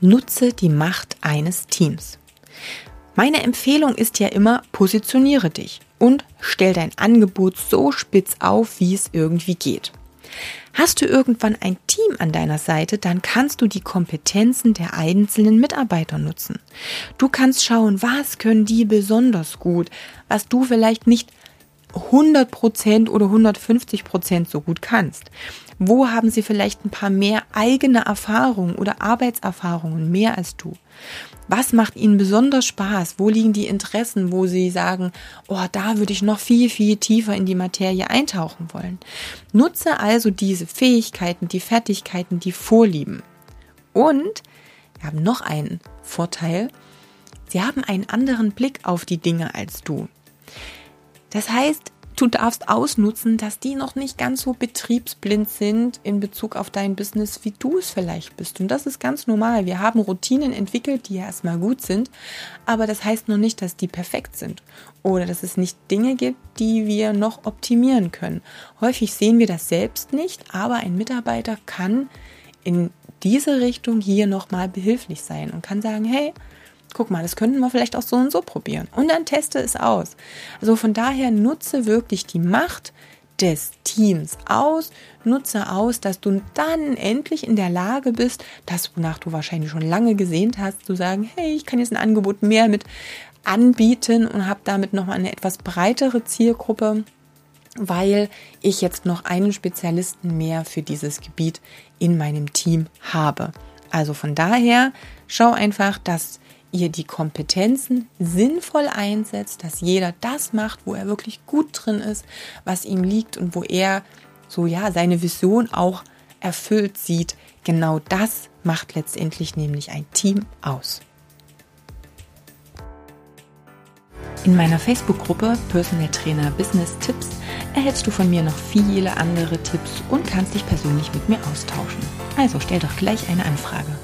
Nutze die Macht eines Teams. Meine Empfehlung ist ja immer, positioniere dich und stell dein Angebot so spitz auf, wie es irgendwie geht. Hast du irgendwann ein Team an deiner Seite, dann kannst du die Kompetenzen der einzelnen Mitarbeiter nutzen. Du kannst schauen, was können die besonders gut, was du vielleicht nicht 100% oder 150% so gut kannst. Wo haben sie vielleicht ein paar mehr eigene Erfahrungen oder Arbeitserfahrungen mehr als du? Was macht ihnen besonders Spaß? Wo liegen die Interessen, wo sie sagen, oh, da würde ich noch viel, viel tiefer in die Materie eintauchen wollen? Nutze also diese Fähigkeiten, die Fertigkeiten, die Vorlieben. Und wir haben noch einen Vorteil. Sie haben einen anderen Blick auf die Dinge als du. Das heißt, Du darfst ausnutzen, dass die noch nicht ganz so betriebsblind sind in Bezug auf dein Business, wie du es vielleicht bist. Und das ist ganz normal. Wir haben Routinen entwickelt, die ja erstmal gut sind, aber das heißt noch nicht, dass die perfekt sind oder dass es nicht Dinge gibt, die wir noch optimieren können. Häufig sehen wir das selbst nicht, aber ein Mitarbeiter kann in diese Richtung hier nochmal behilflich sein und kann sagen, hey, guck mal, das könnten wir vielleicht auch so und so probieren. Und dann teste es aus. Also von daher nutze wirklich die Macht des Teams aus, nutze aus, dass du dann endlich in der Lage bist, das, wonach du wahrscheinlich schon lange gesehnt hast, zu sagen, hey, ich kann jetzt ein Angebot mehr mit anbieten und habe damit nochmal eine etwas breitere Zielgruppe, weil ich jetzt noch einen Spezialisten mehr für dieses Gebiet in meinem Team habe. Also von daher schau einfach, dass ihr die Kompetenzen sinnvoll einsetzt, dass jeder das macht, wo er wirklich gut drin ist, was ihm liegt und wo er so ja seine Vision auch erfüllt sieht. Genau das macht letztendlich nämlich ein Team aus. In meiner Facebook-Gruppe Personal Trainer Business Tipps erhältst du von mir noch viele andere Tipps und kannst dich persönlich mit mir austauschen. Also stell doch gleich eine Anfrage.